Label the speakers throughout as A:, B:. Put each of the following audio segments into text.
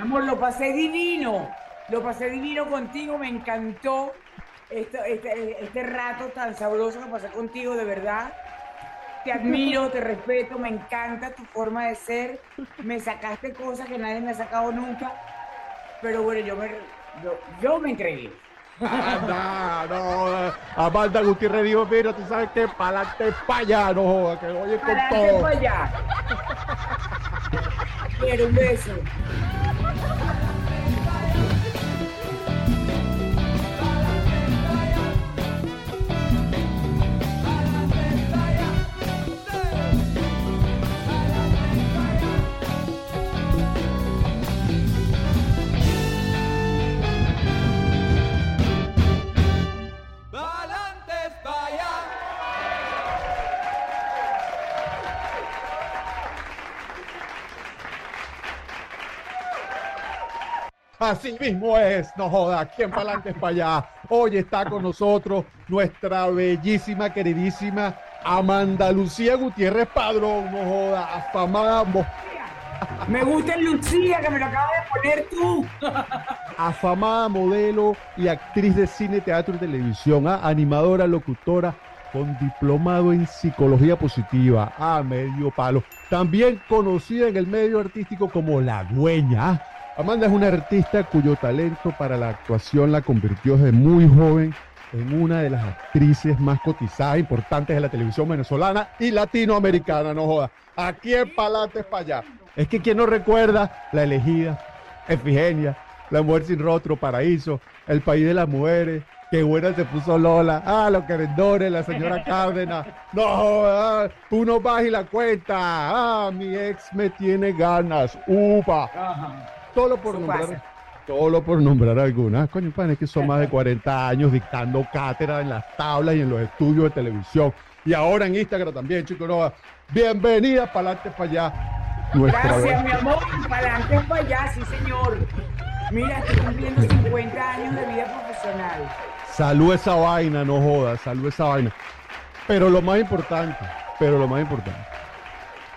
A: Mi amor, lo pasé divino. Lo pasé divino contigo, me encantó este, este, este rato tan sabroso que pasé contigo, de verdad. Te admiro, te respeto, me encanta tu forma de ser. Me sacaste cosas que nadie me ha sacado nunca. Pero bueno, yo me, yo, yo me entregué.
B: No, Amanda Gutiérrez dijo, mira, tú sabes que para adelante para allá, no que oye con todo.
A: para allá. Quiero un beso.
B: Así mismo es, no joda, ¿quién para adelante para allá? Hoy está con nosotros nuestra bellísima, queridísima Amanda Lucía Gutiérrez Padrón, no joda, afamada,
A: Me gusta el Lucía, que me lo acabas de poner tú.
B: afamada modelo y actriz de cine, teatro y televisión, ah, animadora, locutora, con diplomado en psicología positiva, a medio palo. También conocida en el medio artístico como La Dueña. Amanda es una artista cuyo talento para la actuación la convirtió desde muy joven en una de las actrices más cotizadas, e importantes de la televisión venezolana y latinoamericana, no joda. Aquí en Palates para allá. Es que quien no recuerda la elegida, Efigenia, la mujer sin rostro, paraíso, el país de las mujeres, qué buena se puso Lola, ah, los querendores, la señora Cárdenas, no, ah, uno baja y la cuenta, ah, mi ex me tiene ganas, upa,
A: Ajá.
B: Solo por nombrar,
A: pasa.
B: solo por nombrar algunas, coño, pan, es que son más de 40 años dictando cátedra en las tablas y en los estudios de televisión, y ahora en Instagram también, chicos, no, bienvenida para adelante, para allá, nuestra
A: Gracias, mi amor. Para adelante, para allá, sí, señor. Mira, estoy cumpliendo 50 años de vida profesional.
B: Salud esa vaina, no jodas, salud esa vaina. Pero lo más importante, pero lo más importante,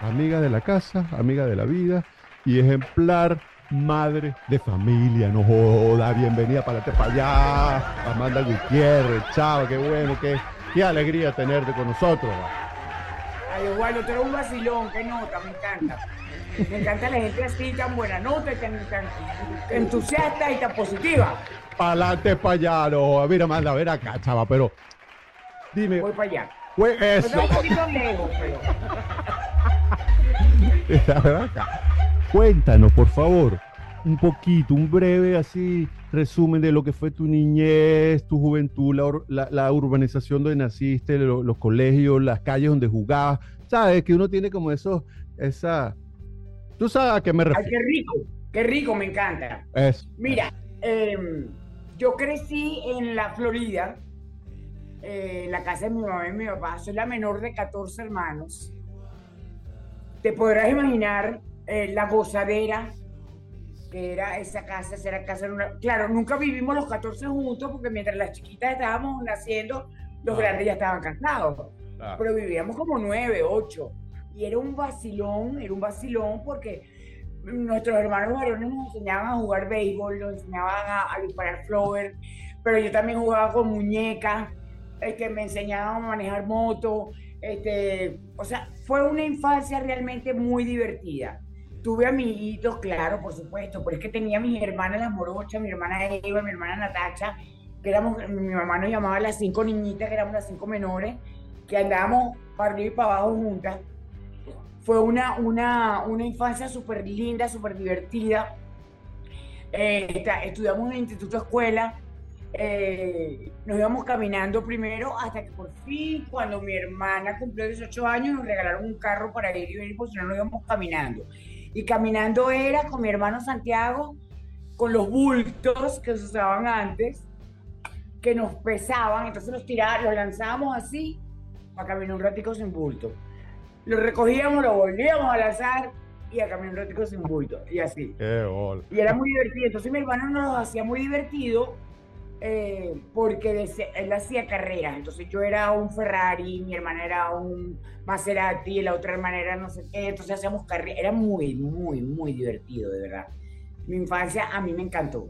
B: amiga de la casa, amiga de la vida y ejemplar madre de familia, no joda, bienvenida para para allá, Amanda Gutiérrez, chao, qué bueno, qué, qué alegría tenerte con nosotros. va.
A: Ay, Osvaldo, tú eres un vacilón, qué nota, me encanta. Me encanta la gente así, tan buena nota y tan, tan entusiasta y tan positiva.
B: Pa'lante para allá, no. Mira, Amanda, ven acá, chava, pero dime,
A: Voy para allá. Pues
B: eso.
A: está un poquito lejos, pero.
B: Acá. Cuéntanos, por favor, un poquito, un breve así resumen de lo que fue tu niñez, tu juventud, la, ur- la- la urbanización donde naciste, lo- los colegios, las calles donde jugabas. Sabes que uno tiene como esos, esa, tú sabes a qué me
A: Ay,
B: refiero.
A: qué rico, qué rico, me encanta.
B: Eso.
A: Mira, em, yo crecí en la Florida, eh, en la casa de mi mamá y mi papá. Soy la menor de 14 hermanos. Te podrás imaginar eh, la gozadera que era esa casa, esa casa. era una- Claro, nunca vivimos los 14 juntos porque mientras las chiquitas estábamos naciendo, los
B: Ah.
A: grandes ya estaban casados.
B: Ah.
A: Pero vivíamos como nueve, ocho. Y era un vacilón, era un vacilón porque nuestros hermanos varones nos enseñaban a jugar béisbol, nos enseñaban a, a disparar flower, pero yo también jugaba con muñecas, este, me enseñaban a manejar moto, este, o sea, fue una infancia realmente muy divertida. Tuve amiguitos, claro, por supuesto, pero es que tenía a mis hermanas las morochas, mi hermana Eva, mi hermana Natacha, que éramos, mi mamá nos llamaba las cinco niñitas, que éramos las cinco menores, que andábamos para arriba y para abajo juntas. Fue una, una, una infancia súper linda, súper divertida. Eh, estudiamos en el instituto escuela. eh, nos íbamos caminando primero hasta que por fin, cuando mi hermana cumplió 18 años, nos regalaron un carro para ir y venir, porque si no, nos íbamos caminando. Y caminando era con mi hermano Santiago, con los bultos que se usaban antes, que nos pesaban, entonces los tirábamos, los lanzábamos así, para caminar un ratico sin bulto. Lo recogíamos, lo volvíamos a lanzar y a caminar un ratico sin bulto, y así.
B: Qué.
A: Y era muy divertido. Entonces mi hermano nos hacía muy divertido eh, porque él hacía carreras. Entonces yo era un Ferrari, mi hermana era un Maserati, la otra hermana era no sé qué. Entonces hacíamos carreras. Era muy, muy, muy divertido, de verdad. mi infancia a mí me encantó.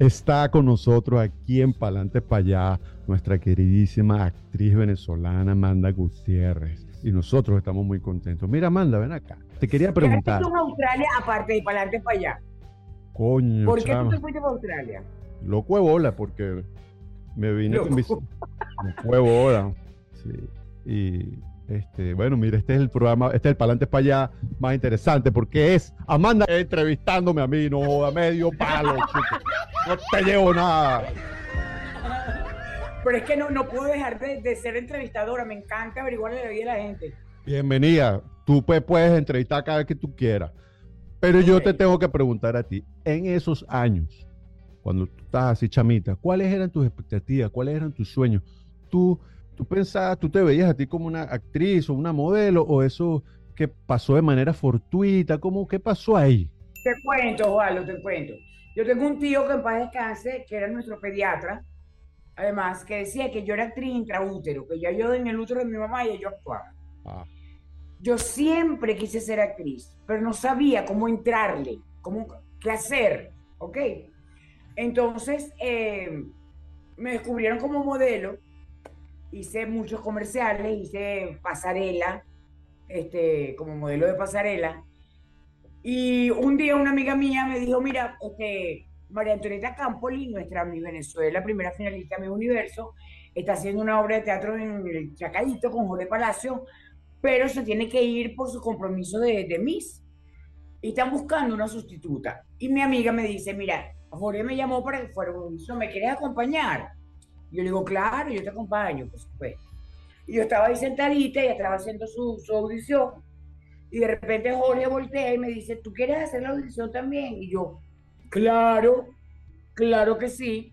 B: Está con nosotros aquí en Palante para allá nuestra queridísima actriz venezolana Amanda Gutiérrez. Y nosotros estamos muy contentos. Mira, Amanda, ven acá. Te quería preguntar.
A: ¿Qué en Australia aparte de Palante para allá?
B: Coño,
A: ¿Por qué tú te fuiste para Australia?
B: Loco de bola, porque me vine con mis... Loco bola. Sí. Y este, bueno, mire, este es el programa, este es el Palante para allá más interesante porque es Amanda entrevistándome a mí, no joda, medio palo, No te llevo nada.
A: Pero es que no, no puedo dejar de, ser entrevistadora, me encanta averiguar la vida de la gente.
B: Bienvenida, tú puedes entrevistar cada vez que tú quieras. Pero yo te tengo que preguntar a ti, en esos años, cuando tú estás así chamita, ¿cuáles eran tus expectativas? ¿Cuáles eran tus sueños? Tú ¿Tú pensabas, tú te veías a ti como una actriz o una modelo o eso que pasó de manera fortuita? ¿Cómo, ¿Qué pasó ahí?
A: Te cuento, Juan, te cuento. Yo tengo un tío que en paz descanse, que era nuestro pediatra, además, que decía que yo era actriz intraútero, que ya yo en el útero de mi mamá y yo actuaba. Ah. Yo siempre quise ser actriz, pero no sabía cómo entrarle, cómo, qué hacer, ¿ok? Entonces, eh, me descubrieron como modelo hice muchos comerciales, hice pasarela, este, como modelo de pasarela. Y un día una amiga mía me dijo, mira, este, María Antonieta Campoli, nuestra mi Venezuela, primera finalista de mi universo, está haciendo una obra de teatro en el Chacadito con Jorge Palacio, pero se tiene que ir por su compromiso de, de Miss. Y están buscando una sustituta. Y mi amiga me dice, mira, Jorge me llamó para que fuera un ¿me quieres acompañar? yo le digo, claro, yo te acompaño, por supuesto. Y yo estaba ahí sentadita, y estaba haciendo su, audición, y de repente Jorge voltea y me dice, ¿tú quieres hacer la audición también? Y yo, claro, claro que sí.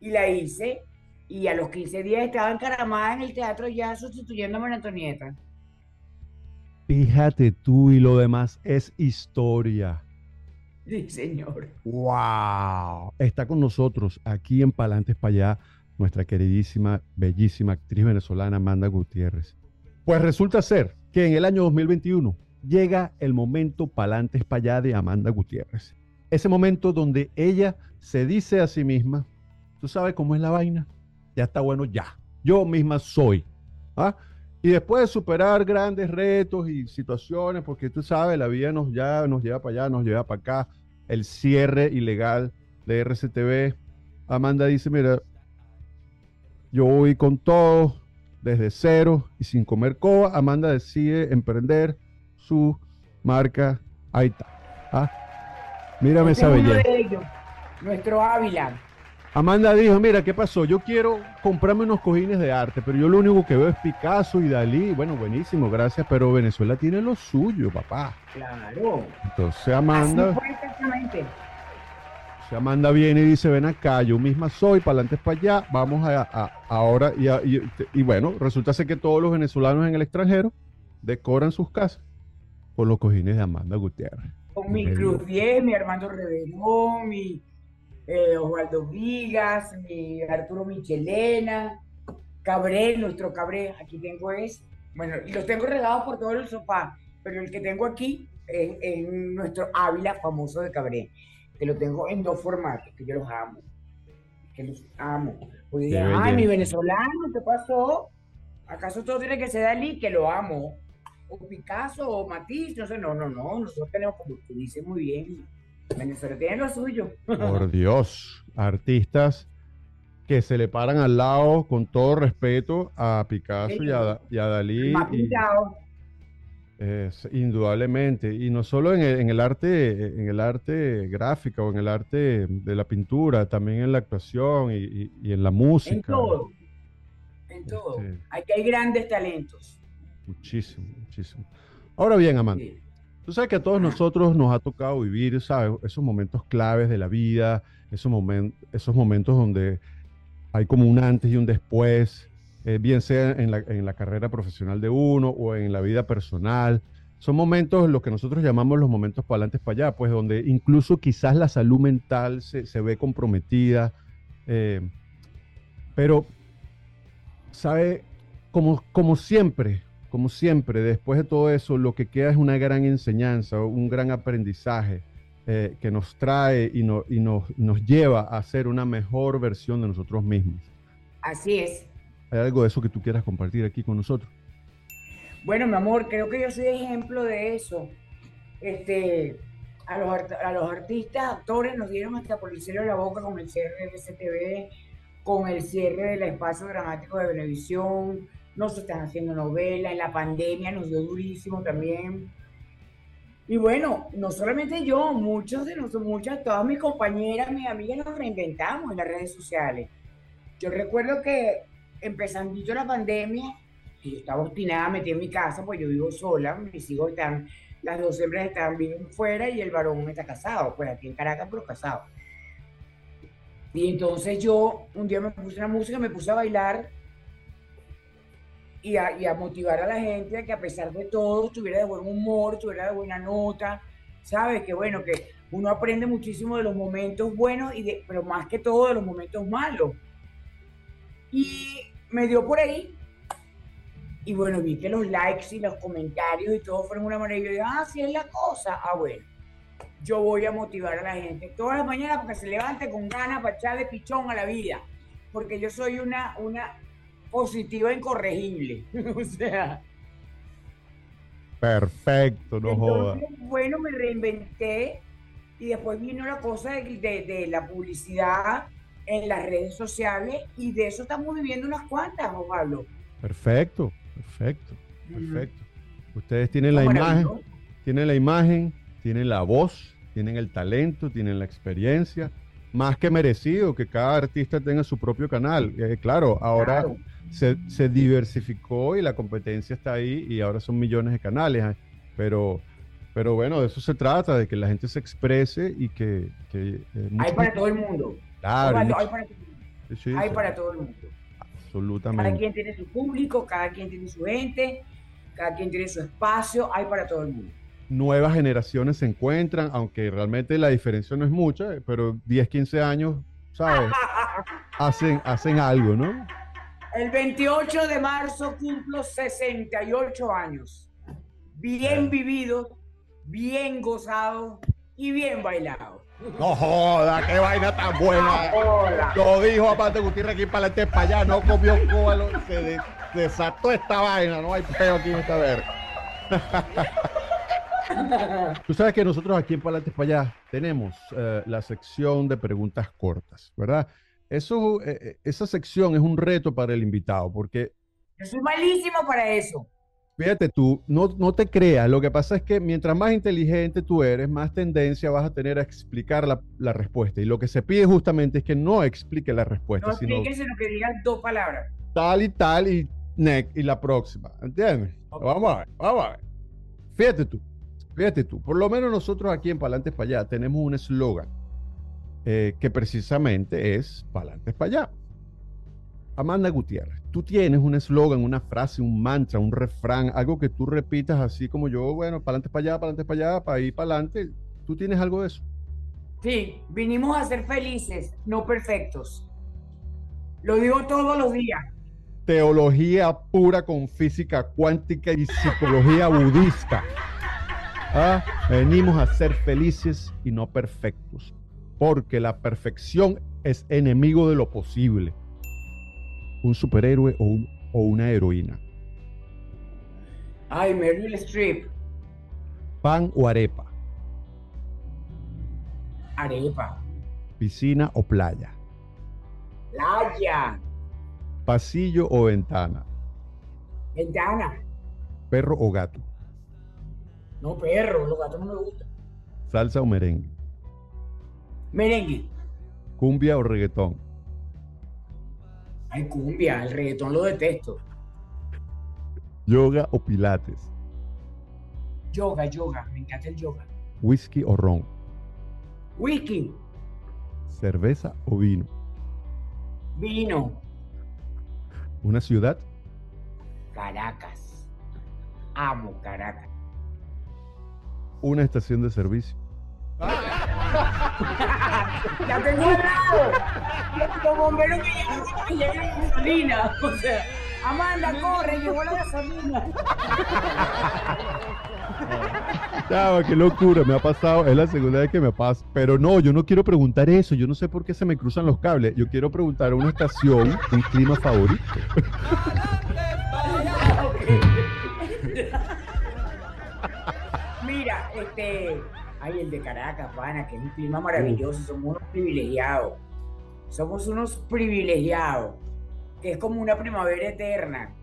A: Y la hice, y a los 15 días estaba encaramada en el teatro ya sustituyendo a Antonieta.
B: Fíjate tú y lo demás es historia.
A: Sí, señor.
B: ¡Wow! Está con nosotros aquí en Palantes para allá nuestra queridísima, bellísima actriz venezolana Amanda Gutiérrez. Pues resulta ser que en el año 2021 llega el momento palantes para allá de Amanda Gutiérrez. Ese momento donde ella se dice a sí misma, tú sabes cómo es la vaina, ya está bueno, ya, yo misma soy. ¿ah? Y después de superar grandes retos y situaciones, porque tú sabes, la vida nos, ya, nos lleva para allá, nos lleva para acá, el cierre ilegal de RCTV, Amanda dice, mira, yo voy con todo, desde cero y sin comer coba. Amanda decide emprender su marca. Ahí está. ¿Ah? Mírame esa belleza.
A: nuestro Ávila.
B: Amanda dijo, mira, ¿qué pasó? Yo quiero comprarme unos cojines de arte, pero yo lo único que veo es Picasso y Dalí. Bueno, buenísimo, gracias, pero Venezuela tiene lo suyo, papá.
A: Claro.
B: Entonces Amanda... Amanda viene y dice, ven acá, yo misma soy, para adelante para allá, vamos a, ahora, y, bueno, resulta ser que todos los venezolanos en el extranjero decoran sus casas con los cojines de Amanda Gutiérrez.
A: Con mi Cruz 10, mi Armando Reverón, mi eh, Osvaldo Vigas, mi Arturo Michelena, Cabré, nuestro Cabré, aquí tengo es, bueno, los tengo regados por todo el sofá, pero el que tengo aquí es nuestro Ávila famoso de Cabré que lo tengo en dos formatos, que yo los amo, que los amo. Pues ay, mi venezolano, ¿qué pasó? ¿Acaso todo tiene que ser Dalí, que lo amo? O Picasso, o Matisse, no sé, no, no, no, nosotros tenemos, como tú dices muy bien, Venezuela tiene lo suyo.
B: Por Dios, artistas que se le paran al lado con todo respeto a Picasso y a, y a Dalí. Y, indudablemente, y no solo en el, arte, en el arte gráfico o en el arte de la pintura, también en la actuación y, en la música. En
A: todo, en todo. Este, Aquí hay grandes talentos.
B: Muchísimo, muchísimo. Ahora bien, Amanda, tú sabes que a todos nosotros nos ha tocado vivir, ¿sabes? Esos momentos claves de la vida, esos, momentos esos momentos donde hay como un antes y un después, eh, bien sea en la, carrera profesional de uno o en la vida personal. Son momentos, lo que nosotros llamamos los momentos para adelante, para allá, pues donde incluso quizás la salud mental se, ve comprometida. Eh, pero, ¿sabe? Como, como siempre, como siempre, después de todo eso, lo que queda es una gran enseñanza, un gran aprendizaje. eh, que nos trae y, no, y nos, nos lleva a ser una mejor versión de nosotros mismos.
A: Así es.
B: ¿Hay algo de eso que tú quieras compartir aquí con nosotros?
A: Bueno, mi amor, creo que yo soy ejemplo de eso. Este, a los, a los artistas, actores nos dieron hasta por el cielo de la boca con el cierre del STV, con el cierre del espacio dramático de televisión, no se están haciendo novelas, en la pandemia nos dio durísimo también. Y bueno, no solamente yo, muchos de nosotros, muchas, todas mis compañeras, mis amigas nos reinventamos en las redes sociales. Yo recuerdo que empezando la pandemia, yo estaba obstinada metida en mi casa, pues yo vivo sola, mis hijos están, las dos hembras están viviendo fuera y el varón está casado, pues aquí en Caracas, pero casado. Y entonces yo un día me puse una música, me puse a bailar y a, motivar a la gente a que a pesar de todo estuviera de buen humor, estuviera de buena nota, ¿sabes? Que bueno, que uno aprende muchísimo de los momentos buenos, y de, pero más que todo de los momentos malos. Y me dio por ahí. Y bueno, vi que los likes y los comentarios y todo fueron una manera. Y yo dije, ah, sí es la cosa. Ah, bueno, yo voy a motivar a la gente todas las mañanas para que se levante con ganas para echarle pichón a la vida. Porque yo soy una, una positiva incorregible. o sea.
B: Perfecto, no jodas.
A: Bueno, me reinventé y después vino la cosa de, de, la publicidad en las redes sociales y de eso estamos viviendo unas cuantas, Pablo.
B: Perfecto, perfecto, perfecto. Ustedes tienen la imagen, tienen la imagen, tienen la voz, tienen el talento, tienen la experiencia, más que merecido que cada artista tenga su propio canal. Eh, claro, ahora se, diversificó y la competencia está ahí y ahora son millones de canales. ¿eh? Pero, pero bueno, de eso se trata, de que la gente se exprese y que...
A: Eh, hay para todo el mundo.
B: Claro.
A: Hay, para, hay para todo el mundo.
B: Absolutamente.
A: Cada quien tiene su público, cada quien tiene su gente, cada quien tiene su espacio, hay para todo el mundo.
B: Nuevas generaciones se encuentran, aunque realmente la diferencia no es mucha, pero 10, 15 años, ¿sabes? hacen, hacen algo, ¿no?
A: El 28 de marzo cumplo 68 años. Bien vivido, bien gozado y bien bailado.
B: No joda, qué vaina tan buena. Lo dijo aparte Gutiérrez aquí para adelante para allá, no comió cóbalo, se desató esta vaina, no hay peo aquí en esta ver. Tú sabes que nosotros aquí en Palantes para allá tenemos eh, la sección de preguntas cortas, ¿verdad? Eso, eh, eh, esa sección es un reto para el invitado, porque...
A: Yo soy malísimo para eso.
B: Fíjate tú, no, no te creas, lo que pasa es que mientras más inteligente tú eres, más tendencia vas a tener a explicar la, la respuesta. Y lo que se pide justamente es que no explique la respuesta.
A: No explique, sino, que digas dos palabras.
B: Tal y tal y la próxima. ¿Entiendes? Vamos a ver, vamos a ver. Fíjate tú, fíjate tú, por lo menos nosotros aquí en Palantes para allá tenemos un eslogan eh, que precisamente es Palantes para allá. Amanda Gutiérrez, tú tienes un eslogan, una frase, un mantra, un refrán, algo que tú repitas así como yo, bueno, para para allá, para para allá, para ir para adelante. ¿Tú tienes algo de eso?
A: Sí, vinimos a ser felices, no perfectos. Lo digo todos los días.
B: Teología pura con física cuántica y psicología budista. Ah, venimos a ser felices y no perfectos porque la perfección es enemigo de lo posible. Un superhéroe o, o una heroína.
A: Ay, Meryl Streep.
B: Pan o arepa.
A: Arepa.
B: Piscina o playa.
A: Playa.
B: Pasillo o ventana.
A: Ventana.
B: Perro o gato.
A: No, perro, los gatos no me gustan.
B: Salsa o merengue.
A: Merengue.
B: ¿Cumbia o reggaetón?
A: Ay, cumbia, el reggaetón lo detesto.
B: ¿Yoga o pilates?
A: Yoga, yoga, me encanta el yoga.
B: ¿Whisky o ron?
A: Whisky.
B: ¿Cerveza o vino?
A: Vino.
B: ¿Una ciudad?
A: Caracas. Amo Caracas.
B: ¿Una estación de servicio?
A: ya tengo al lado. Los bomberos que llegan, la gasolina. O sea, Amanda, corre, llegó la gasolina.
B: Chava, qué locura, me ha pasado, es la segunda vez que me pasa. Pero no, yo no quiero preguntar eso, yo no sé por qué se me cruzan los cables. Yo quiero preguntar una estación, un clima favorito.
A: Mira, este, ay, el de Caracas, pana, que es un clima maravilloso, somos unos privilegiados. Somos unos privilegiados, que es como una primavera eterna.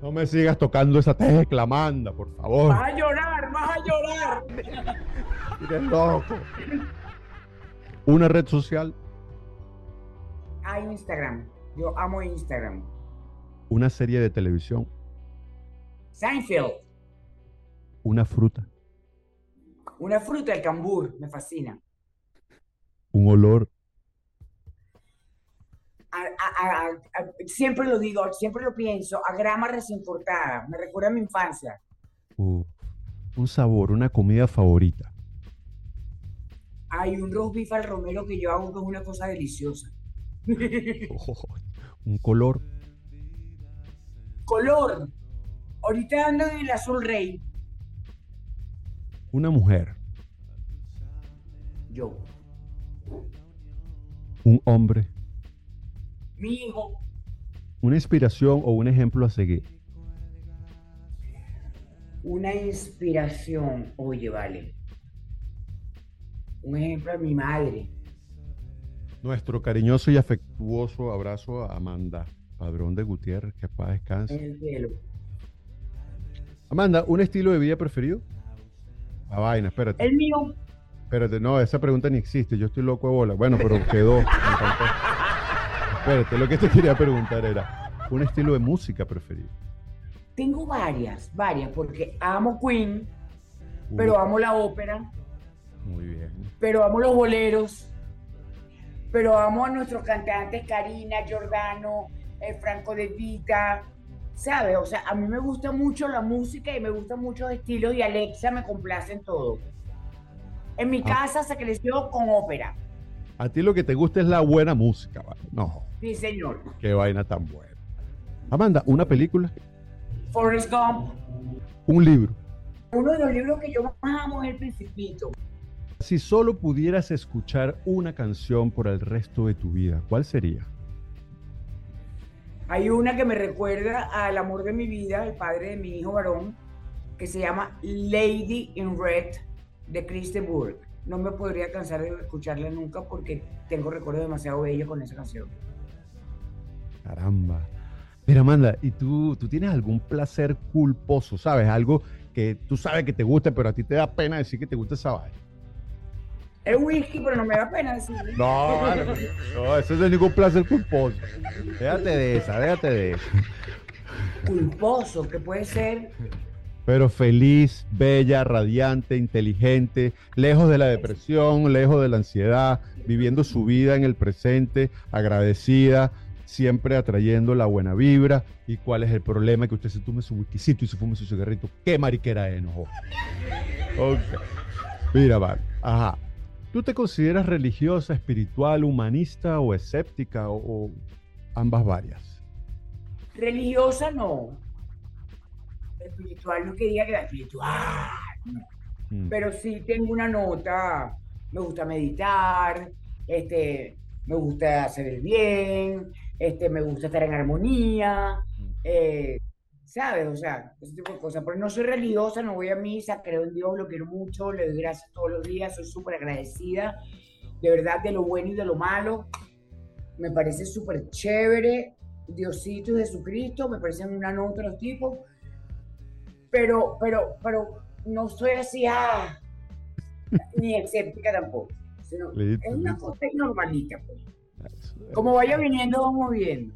B: No me sigas tocando esa tecla, Amanda, por favor.
A: Vas a llorar, vas a llorar.
B: Eres loco. Una red social,
A: A Instagram. Yo amo Instagram.
B: una serie de televisión,
A: Seinfeld.
B: una fruta,
A: Una fruta, el cambur, me fascina.
B: un olor,
A: A- a- a- a- siempre lo digo, siempre lo pienso, a grama recién cortada. Me recuerda a mi infancia.
B: uh, un sabor, una comida favorita,
A: Hay un roast beef al romero que yo hago que es una cosa deliciosa.
B: un color,
A: Color. Ahorita ando en el azul rey.
B: Una mujer,
A: Yo.
B: un hombre,
A: Mi hijo.
B: una inspiración o un ejemplo a seguir.
A: Una inspiración. Oye, vale. Un ejemplo a mi madre.
B: Nuestro cariñoso y afectuoso abrazo a Amanda, padrón de Gutiérrez, que paz descanse.
A: En el cielo.
B: Amanda, ¿un estilo de vida preferido? La vaina, espérate.
A: El mío.
B: Espérate, no, esa pregunta ni existe. Yo estoy loco de bola. Bueno, pero quedó. Espérate, lo que te quería preguntar era, ¿un estilo de música preferido?
A: Tengo varias, varias, porque amo Queen, pero amo la ópera,
B: Muy bien.
A: pero amo los boleros, pero amo a nuestros cantantes Karina, Giordano, eh, Franco De Vita, ¿sabes? O sea, a mí me gusta mucho la música y me gustan muchos estilos y Alexa me complace en todo. En mi
B: Ah.
A: casa se creció con ópera,
B: A ti lo que te gusta es la buena música, ¿vale? No,
A: sí señor.
B: qué vaina tan buena. Amanda, ¿una película?
A: Forrest Gump,
B: ¿Un libro?
A: uno de los libros que yo más amo es El Principito.
B: Si solo pudieras escuchar una canción por el resto de tu vida, ¿cuál sería?
A: Hay una que me recuerda al amor de mi vida, el padre de mi hijo varón, que se llama Lady in Red de Chris de Burgh. No me podría cansar de escucharla nunca porque tengo recuerdos demasiado bellos con esa canción.
B: Caramba. Mira, Amanda, ¿y tú, tú tienes algún placer culposo, sabes? Algo que tú sabes que te gusta, pero a ti te da pena decir que te gusta esa vaina.
A: Es whisky, pero no me da pena decirlo.
B: No, vale, no, eso no es ningún placer culposo. Déjate de esa, déjate de esa.
A: Culposo, que puede ser.
B: Pero feliz, bella, radiante, inteligente, lejos de la depresión, lejos de la ansiedad, viviendo su vida en el presente, agradecida, siempre atrayendo la buena vibra. ¿Y cuál es el problema? Que usted se tome su whiskycito y se fume su cigarrito. ¡Qué mariquera es, no jodas! Ok. Mira, vale. Ajá. ¿Tú te consideras religiosa, espiritual, humanista o escéptica o, o ambas varias?
A: Religiosa no. Espiritual no quería que espiritual. no.
B: Mm.
A: pero sí tengo una nota. Me gusta meditar, este, me gusta hacer el bien, este, me gusta estar en armonía, eh, ¿sabes? O sea, ese tipo de cosas. Pero no soy religiosa, no voy a misa, creo en Dios, lo quiero mucho, le doy gracias todos los días, soy súper agradecida, de verdad, de lo bueno y de lo malo. Me parece súper chévere. Diosito y Jesucristo, me parecen una nota los tipos. Pero, pero, pero no soy así, ah, ni escéptica tampoco. sino es una cosa normalita, pues. Como vaya viniendo, vamos viendo.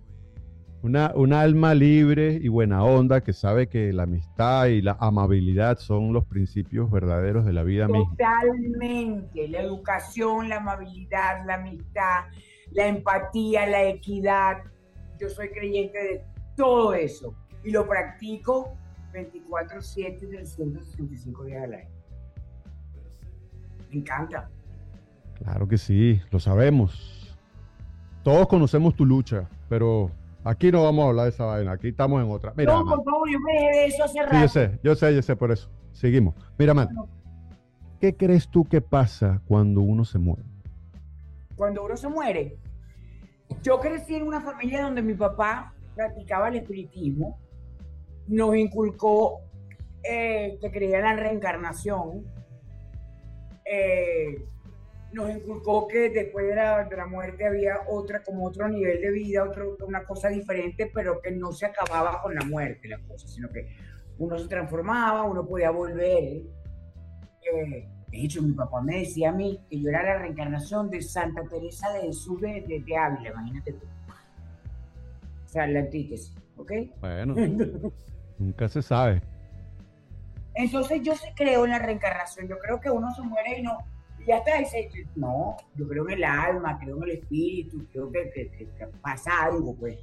B: Una, una alma libre y buena onda que sabe que la amistad y la amabilidad son los principios verdaderos de la vida misma.
A: Totalmente. La educación, la amabilidad, la amistad, la empatía, la equidad. Yo soy creyente de todo eso y lo practico 24/7 y 365 días al año. Me encanta.
B: Claro que sí, lo sabemos. Todos conocemos tu lucha, pero aquí no vamos a hablar de esa vaina, aquí estamos en otra. Mira,
A: no, por favor, yo me dejé de eso hace
B: Sí,
A: rato.
B: yo sé, yo sé, yo sé por eso. seguimos. Mira, Matt, ¿qué crees tú que pasa cuando uno se muere?
A: Cuando uno se muere. Yo crecí en una familia donde mi papá practicaba el espiritismo, nos inculcó eh, que creía en la reencarnación, eh, nos inculcó que después de la, de la, muerte había otra, como otro nivel de vida, otro, una cosa diferente, pero que no se acababa con la muerte, la cosa, sino que uno se transformaba, uno podía volver. Eh, de hecho, mi papá me decía a mí que yo era la reencarnación de Santa Teresa de Jesús de, de, de Ávila, imagínate tú. O sea, la antítesis, ¿ok?
B: Bueno, nunca se sabe.
A: Entonces yo sí creo en la reencarnación, yo creo que uno se muere y no, ya está, dice, no, yo creo en el alma, creo en el espíritu, creo que, que, que, que pasa algo, pues.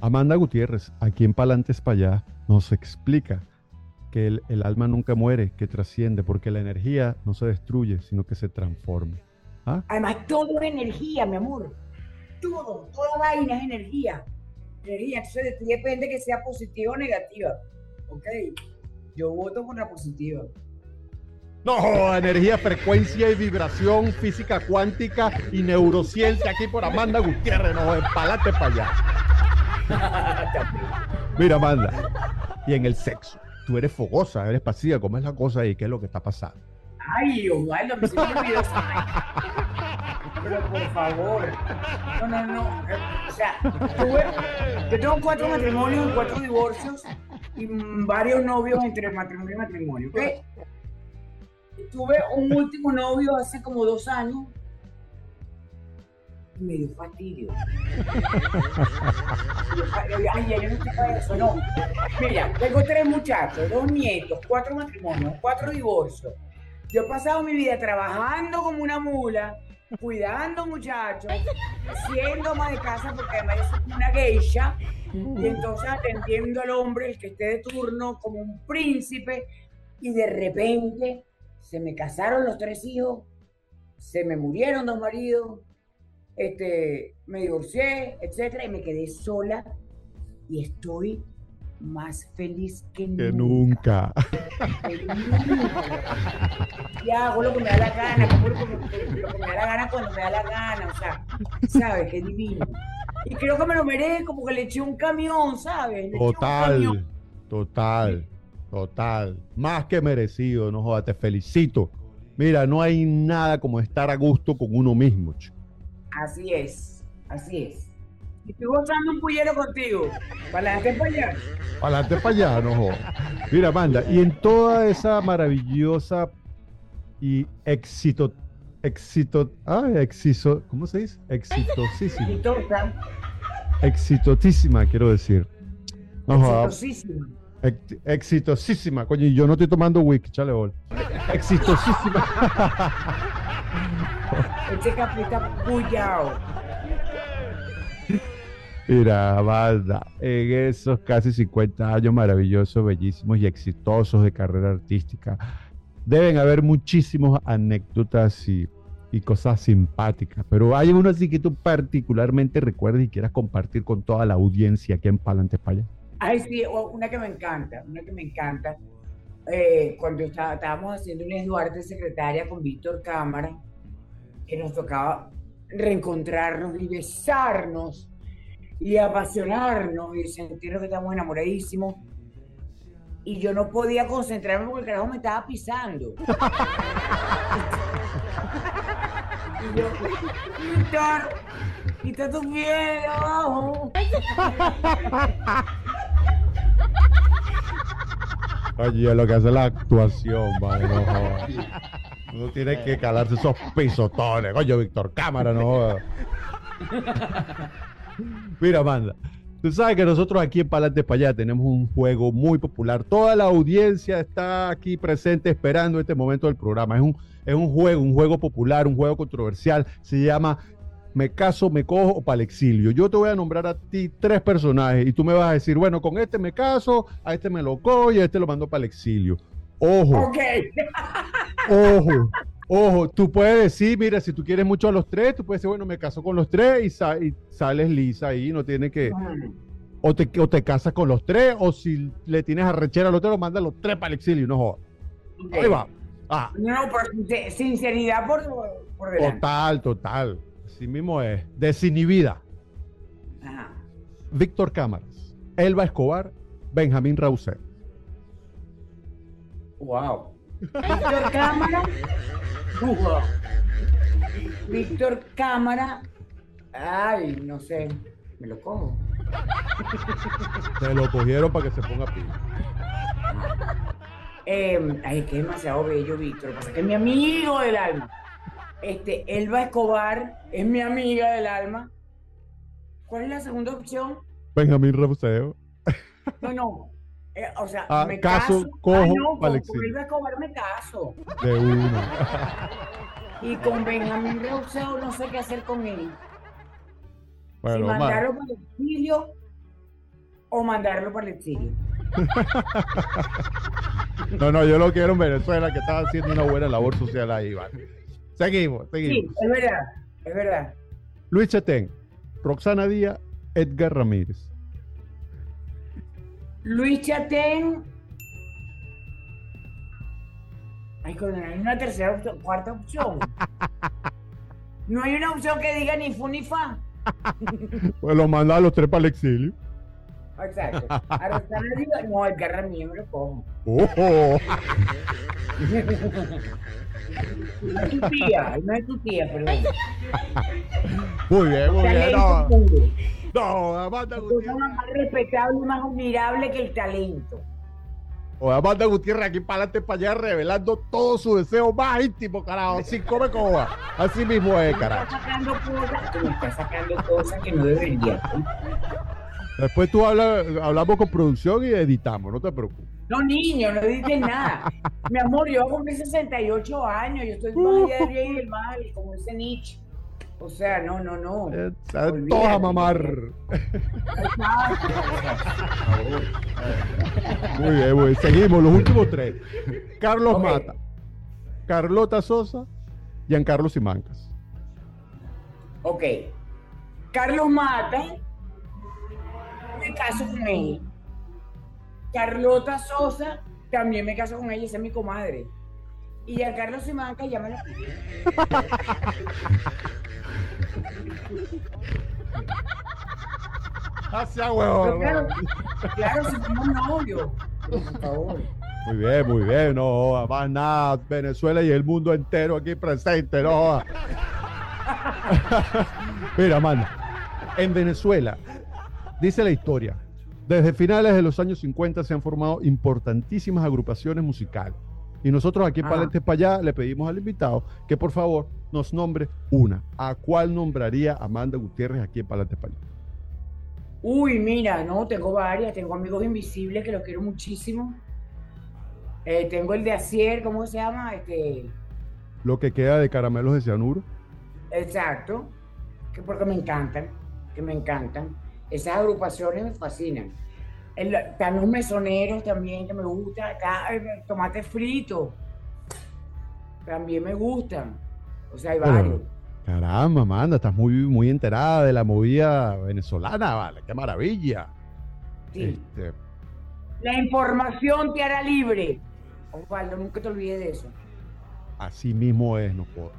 B: Amanda Gutiérrez, aquí en Palantes para allá, nos explica que el, el, alma nunca muere, que trasciende, porque la energía no se destruye, sino que se transforma.
A: ¿Ah? Además, todo es energía, mi amor. Todo, toda vaina es energía. Energía, entonces de ti depende que sea positiva o negativa. ¿Ok? Yo voto por la positiva.
B: No, energía, frecuencia y vibración, física cuántica y neurociencia aquí por Amanda Gutiérrez, no, empalate para allá. Mira, Amanda, y en el sexo, tú eres fogosa, eres pasiva, ¿cómo es la cosa ahí? ¿Qué es lo que está pasando?
A: Ay, Osvaldo, me Pero por favor. No, no, no. O sea, tuve, yo tengo cuatro matrimonios, cuatro divorcios y varios novios entre matrimonio y matrimonio, ¿ok? Tuve un último novio hace como dos años y me dio fastidio. Ay, yo no para eso, no. Mira, tengo tres muchachos, dos nietos, cuatro matrimonios, cuatro divorcios. Yo he pasado mi vida trabajando como una mula, cuidando muchachos, siendo ama de casa, porque además soy una geisha, y entonces atendiendo al hombre, el que esté de turno, como un príncipe, y de repente se me casaron los tres hijos, se me murieron dos maridos, este, me divorcié, etcétera, y me quedé sola y estoy más feliz que,
B: que nunca.
A: Y hago lo que me da la gana, como lo, que, lo que me da la gana cuando me da la gana, o sea, ¿sabes? Qué divino. Y creo que me lo merezco porque le eché un camión, ¿sabes? Le
B: total,
A: camión.
B: total, total. Más que merecido, no jodas, te felicito. Mira, no hay nada como estar a gusto con uno mismo. Chico.
A: Así es, así es. Y estoy gozando un pullero contigo. Para adelante para allá.
B: Para adelante para allá, no jodas. Mira, Amanda, y en toda esa maravillosa y éxito, éxito, ah, éxito, ¿cómo se dice? Exitosísima.
A: Exitosa.
B: Exitosísima, quiero decir. No jodas.
A: Exitosísima.
B: Ex- exitosísima, coño, y yo no estoy tomando whisky, chale bol. Exitosísima.
A: Ese está pullado.
B: Mira, banda, en esos casi 50 años maravillosos, bellísimos y exitosos de carrera artística, deben haber muchísimas anécdotas y, y cosas simpáticas, pero hay una así que tú particularmente recuerdes y quieras compartir con toda la audiencia aquí en Palante España.
A: Ay, sí, una que me encanta, una que me encanta. Eh, cuando está, estábamos haciendo un Duarte secretaria con Víctor Cámara, que nos tocaba reencontrarnos y besarnos y apasionarnos y sentirnos que estamos enamoradísimos. Y yo no podía concentrarme porque el carajo me estaba pisando. y yo, Víctor, quita tu piel abajo.
B: Oye, lo que hace la actuación, madre, no. Uno tiene que calarse esos pisotones. Coño, Víctor Cámara, no. Mira, Amanda, tú sabes que nosotros aquí en Palante para tenemos un juego muy popular. Toda la audiencia está aquí presente esperando este momento del programa. Es un, es un juego, un juego popular, un juego controversial. Se llama Me caso, me cojo o para el exilio. Yo te voy a nombrar a ti tres personajes y tú me vas a decir, bueno, con este me caso, a este me lo cojo y a este lo mando para el exilio. Ojo,
A: Ok.
B: ojo. Ojo, tú puedes decir, mira, si tú quieres mucho a los tres, tú puedes decir, bueno, me caso con los tres y, sa- y sales lisa ahí, no tienes que... O te, o te casas con los tres, o si le tienes arrechera a los tres, lo mandas los tres para el exilio, no jodas. Ahí va. Ah,
A: No, no, por sincer- sinceridad por, por delante.
B: total, total. Así mismo es. Desinhibida.
A: Ajá.
B: Víctor Cámaras, Elba Escobar, Benjamín Rausser.
A: Wow. Víctor Cámara. Wow. Víctor Cámara. Ay, no sé. Me lo cojo.
B: Se lo cogieron para que se ponga pila.
A: Eh, ay, es que es demasiado bello, Víctor. Pasa que es mi amigo del alma. Este, Elba Escobar es mi amiga del alma. ¿Cuál es la segunda opción?
B: Benjamín Rausser.
A: No, no. Eh, o sea,
B: Ah,
A: me
B: caso,
A: caso.
B: cojo,
A: Ah, no, con, con Elba Escobar me caso.
B: De uno.
A: Y con Benjamín Reuseo no sé qué hacer con él.
B: Bueno,
A: si
B: ma-
A: mandarlo para el exilio o mandarlo para el exilio.
B: no, no, yo lo quiero en Venezuela, que estaba haciendo una buena labor social ahí, vale. Seguimos,
A: Sí,
B: seguimos.
A: es verdad, es verdad.
B: Luis Chetén, Roxana Díaz, Edgar Ramírez.
A: Luis Chatén. Ay, con hay una tercera opción, cuarta opción. No hay una opción que diga ni fu ni fa.
B: Pues lo manda a los tres para el exilio.
A: Exacto. A Rosana digo, no, el garra mío me lo cojo.
B: ¡Ojo!
A: No es tu tía, no es tu tía, perdón.
B: Muy bien, muy bien. No, no, Amanda Gutiérrez.
A: más respetable y más admirable que el talento.
B: O Amanda Gutiérrez aquí para adelante, para allá, revelando todo su deseo más íntimo, carajo. Sin come coba. Así mismo es,
A: Está
B: carajo.
A: sacando cosas, tú me estás sacando cosas que no debería.
B: Después tú hablas, hablamos con producción y editamos, no te preocupes.
A: No, niño, no dices nada. Mi amor, yo a cumplir 68 años, yo estoy más allá del bien y del mal, como dice Nietzsche. O sea, no, no, no. Olvídate.
B: Todos a mamar. Muy bien, muy bien. Seguimos, los últimos tres. Carlos. Mata, Carlota Sosa, Giancarlo Simancas.
A: Ok. Carlos Mata, me caso con él. Carlota Sosa, también me caso con ella, esa es mi comadre. Y a Carlos Simanca ya me lo
B: Hacia huevo.
A: claro, claro, si somos novios. Por favor.
B: Muy bien, muy bien. No más nada. Venezuela y el mundo entero aquí presente. No. Mira, mano. En Venezuela, dice la historia, desde finales de los años 50 se han formado importantísimas agrupaciones musicales. Y nosotros aquí en. Palentes para allá le pedimos al invitado que por favor nos nombre una. ¿A cuál nombraría Amanda Gutiérrez aquí en Palentes para allá?
A: Uy, mira, no, tengo varias. Tengo amigos invisibles que los quiero muchísimo. Eh, tengo el de Acier, ¿cómo se llama? Este,
B: Lo que queda de caramelos de cianuro.
A: exacto. Que porque me encantan, que me encantan. Esas agrupaciones me fascinan. El- están los mesoneros también que me gustan. Está el tomate frito. También me gustan. O sea, hay
B: Pero-
A: varios.
B: Caramba, Amanda, estás muy, muy enterada de la movida venezolana, vale, qué maravilla.
A: Sí.
B: Este,
A: La información te hará libre. Osvaldo, nunca te olvides de eso.
B: así mismo es, no puedo.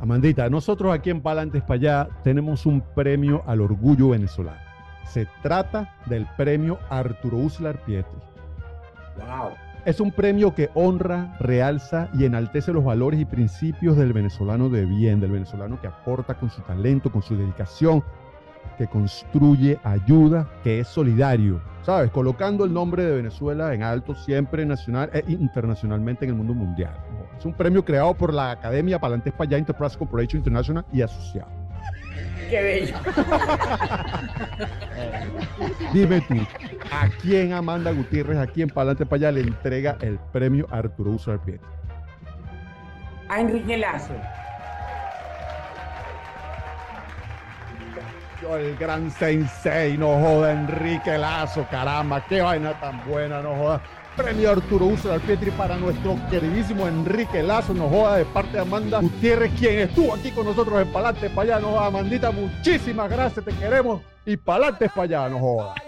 B: Amandita, nosotros aquí en Palantes para allá tenemos un premio al orgullo venezolano. Se trata del premio Arturo Uslar Pietri.
A: Wow.
B: Es un premio que honra, realza y enaltece los valores y principios del venezolano de bien, del venezolano que aporta con su talento, con su dedicación, que construye, ayuda, que es solidario, ¿sabes? Colocando el nombre de Venezuela en alto siempre nacional e internacionalmente en el mundo mundial. Es un premio creado por la Academia Palantes Payá Enterprise Corporation International y asociado.
A: Qué bello.
B: Dime tú, ¿a quién Amanda Gutiérrez, a quién Palantes Payá le entrega el premio Arturo Uslar Pietri?
A: A Enrique Lazo.
B: El gran sensei, no joda, Enrique Lazo, caramba, qué vaina tan buena, no joda. premio Arturo Uso Pietri para nuestro queridísimo Enrique Lazo, nos joda de parte de Amanda Gutiérrez, quien estuvo aquí con nosotros en Palante para allá, joda. Amandita, muchísimas gracias, te queremos y Palante para allá, nos joda.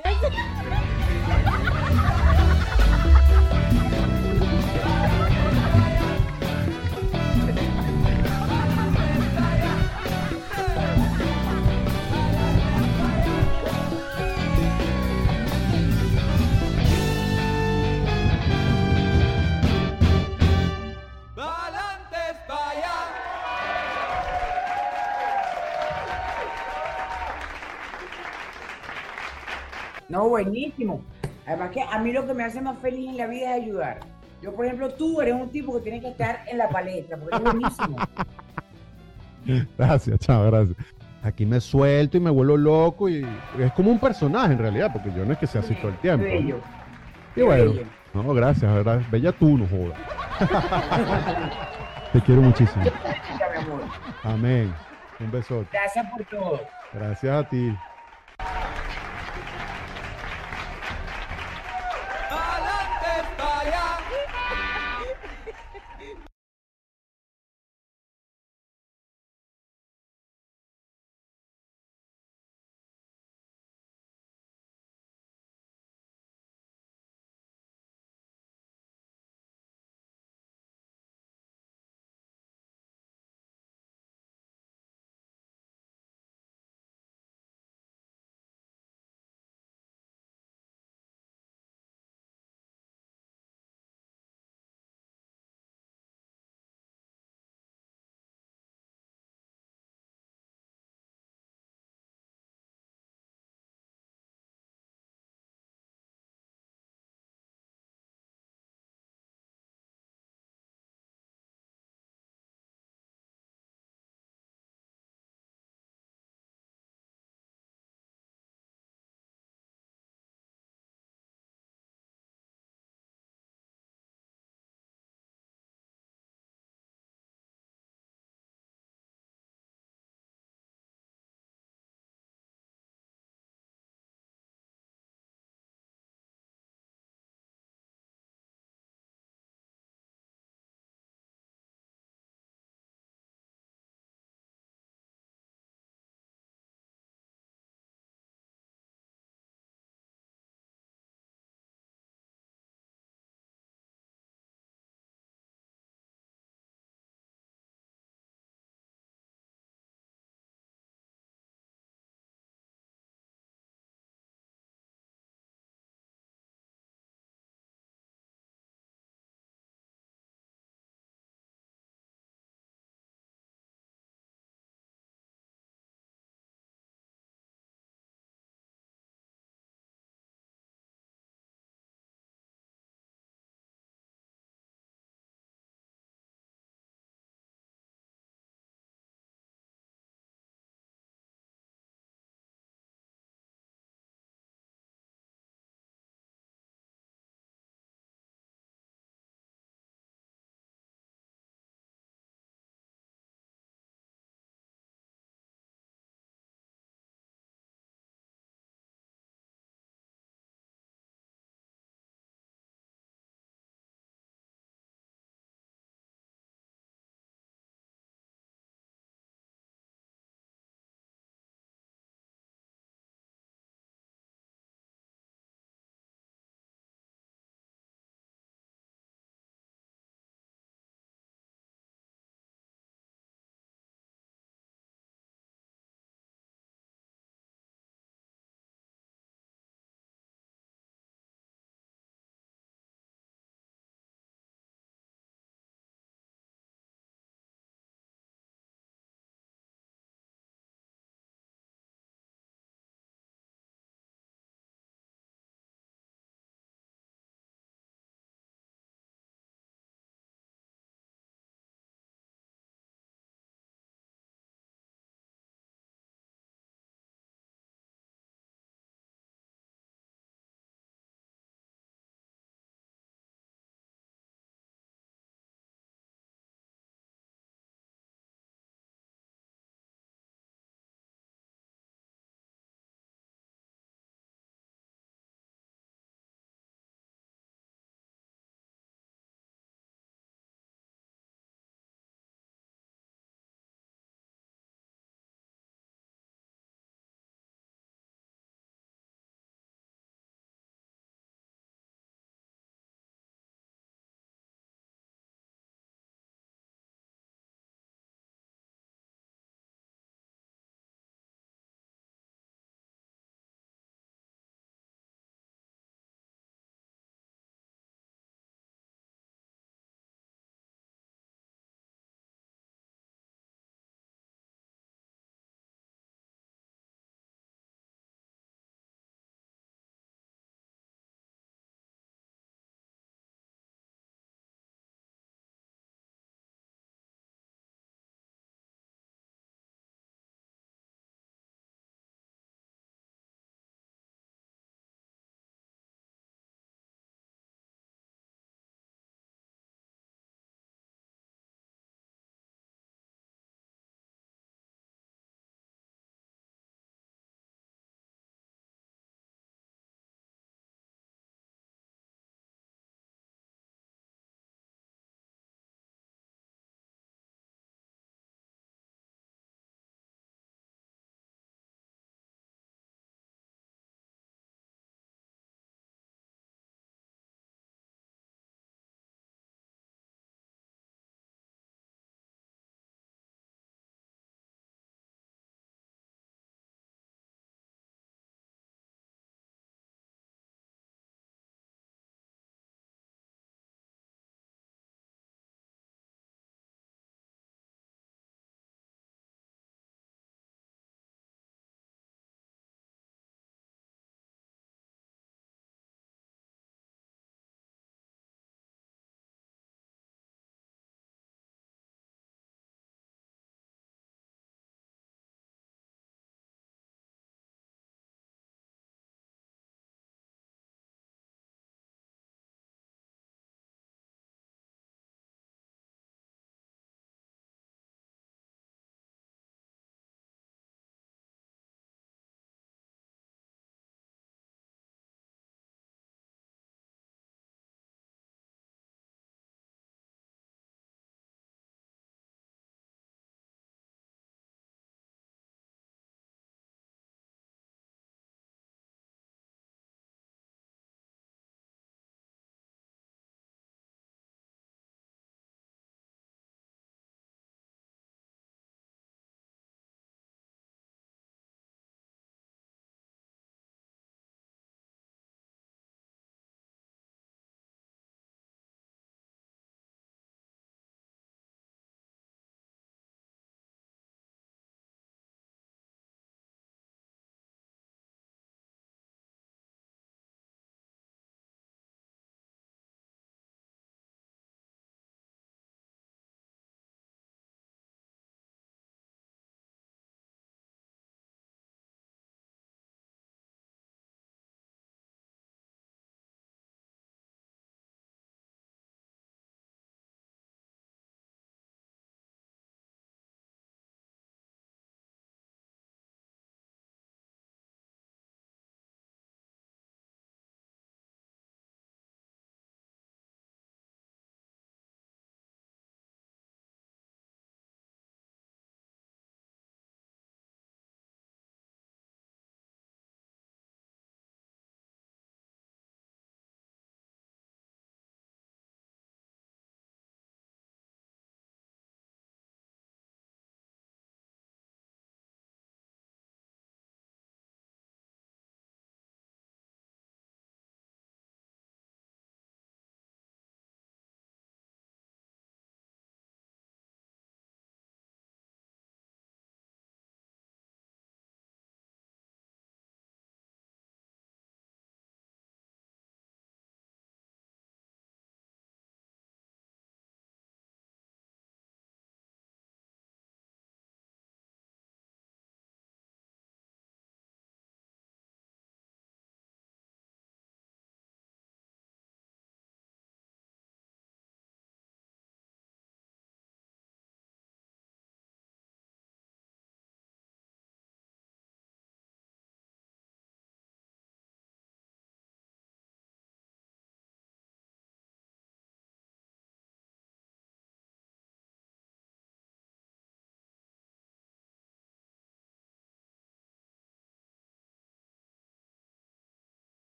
A: Buenísimo. Además que a mí lo que me hace más feliz en la vida es ayudar. Yo, por ejemplo, tú eres un tipo que tiene que estar en la palestra, porque es buenísimo.
B: Gracias, chao, gracias. Aquí me suelto y me vuelvo loco y es como un personaje en realidad, porque yo no es que sea así todo el tiempo.
A: Bello.
B: Y bueno,
A: bello.
B: no, gracias, ¿verdad? Bella tú, no jodas. Te quiero muchísimo. Amén. Un besote.
A: Gracias por todo.
B: Gracias a ti.